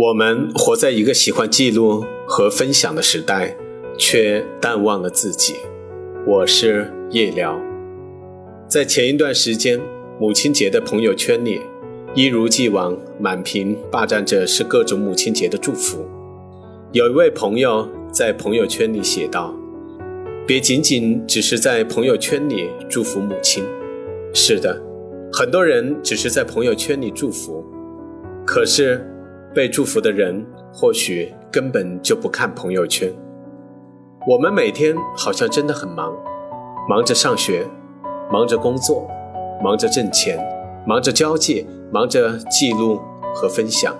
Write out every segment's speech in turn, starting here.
我们活在一个喜欢记录和分享的时代，却淡忘了自己。我是夜聊，在前一段时间，母亲节的朋友圈里，一如既往满屏霸占着是各种母亲节的祝福。有一位朋友在朋友圈里写道：“别仅仅只是在朋友圈里祝福母亲。”是的，很多人只是在朋友圈里祝福，可是。被祝福的人或许根本就不看朋友圈。我们每天好像真的很忙，忙着上学，忙着工作，忙着挣钱，忙着交际，忙着记录和分享。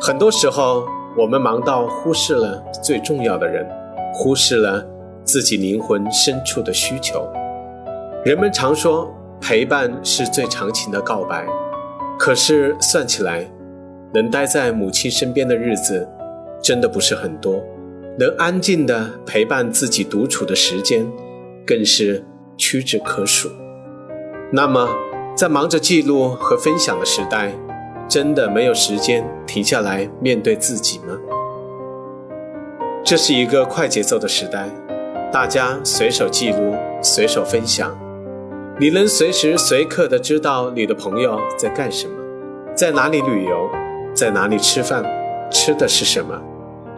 很多时候，我们忙到忽视了最重要的人，忽视了自己灵魂深处的需求。人们常说陪伴是最长情的告白，可是算起来。能待在母亲身边的日子，真的不是很多；能安静的陪伴自己独处的时间，更是屈指可数。那么，在忙着记录和分享的时代，真的没有时间停下来面对自己吗？这是一个快节奏的时代，大家随手记录，随手分享，你能随时随刻的知道你的朋友在干什么，在哪里旅游。在哪里吃饭？吃的是什么？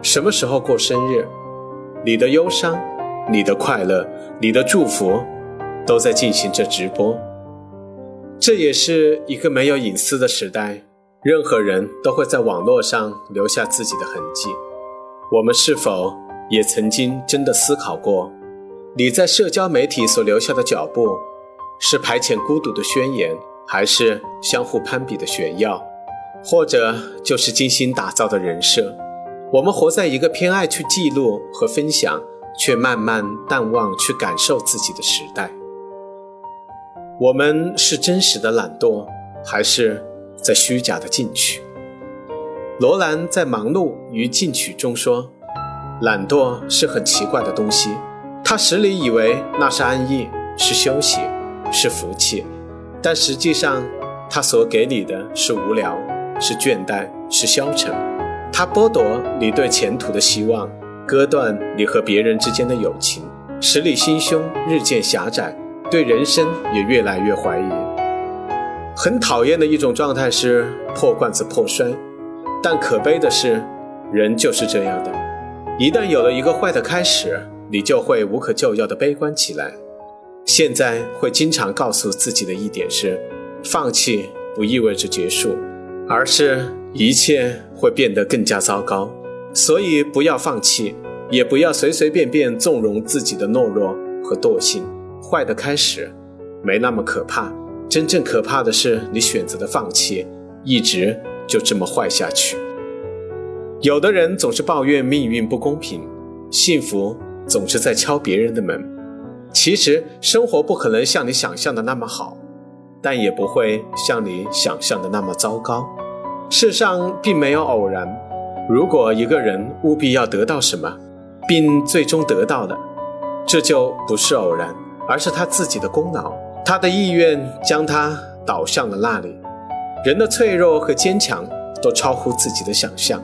什么时候过生日？你的忧伤，你的快乐，你的祝福，都在进行着直播。这也是一个没有隐私的时代，任何人都会在网络上留下自己的痕迹。我们是否也曾经真的思考过，你在社交媒体所留下的脚步，是排遣孤独的宣言，还是相互攀比的炫耀？或者就是精心打造的人设，我们活在一个偏爱去记录和分享，却慢慢淡忘去感受自己的时代。我们是真实的懒惰，还是在虚假的进取？罗兰在《忙碌与进取》中说：“懒惰是很奇怪的东西，他使你以为那是安逸，是休息，是福气，但实际上，他所给你的是无聊。”是倦怠，是消沉，它剥夺你对前途的希望，割断你和别人之间的友情，使你心胸日渐狭窄，对人生也越来越怀疑。很讨厌的一种状态是破罐子破摔，但可悲的是，人就是这样的，一旦有了一个坏的开始，你就会无可救药的悲观起来。现在会经常告诉自己的一点是，放弃不意味着结束。而是一切会变得更加糟糕，所以不要放弃，也不要随随便便纵容自己的懦弱和惰性。坏的开始没那么可怕，真正可怕的是你选择的放弃，一直就这么坏下去。有的人总是抱怨命运不公平，幸福总是在敲别人的门。其实生活不可能像你想象的那么好。但也不会像你想象的那么糟糕。世上并没有偶然。如果一个人务必要得到什么，并最终得到了，这就不是偶然，而是他自己的功劳。他的意愿将他导向了那里。人的脆弱和坚强都超乎自己的想象。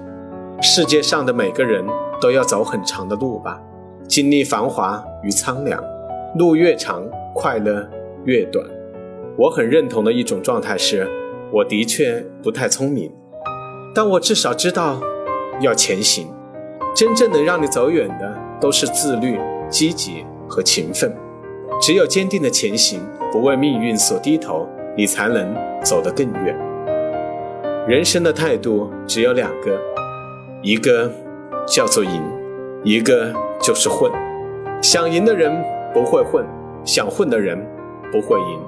世界上的每个人都要走很长的路吧，经历繁华与苍凉。路越长，快乐越短。我很认同的一种状态是，我的确不太聪明，但我至少知道要前行。真正能让你走远的，都是自律、积极和勤奋。只有坚定的前行，不为命运所低头，你才能走得更远。人生的态度只有两个，一个叫做赢，一个就是混。想赢的人不会混，想混的人不会赢。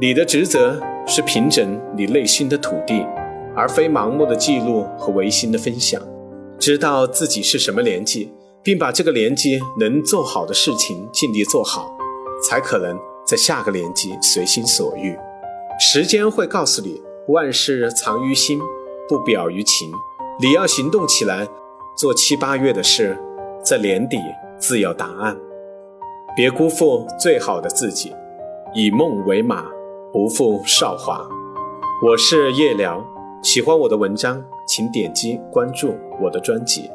你的职责是平整你内心的土地，而非盲目的记录和违心的分享。知道自己是什么年纪，并把这个年纪能做好的事情尽力做好，才可能在下个年纪随心所欲。时间会告诉你，万事藏于心，不表于情。你要行动起来，做七八月的事，在年底自有答案。别辜负最好的自己，以梦为马。不负韶华，我是夜聊，喜欢我的文章，请点击关注我的专辑。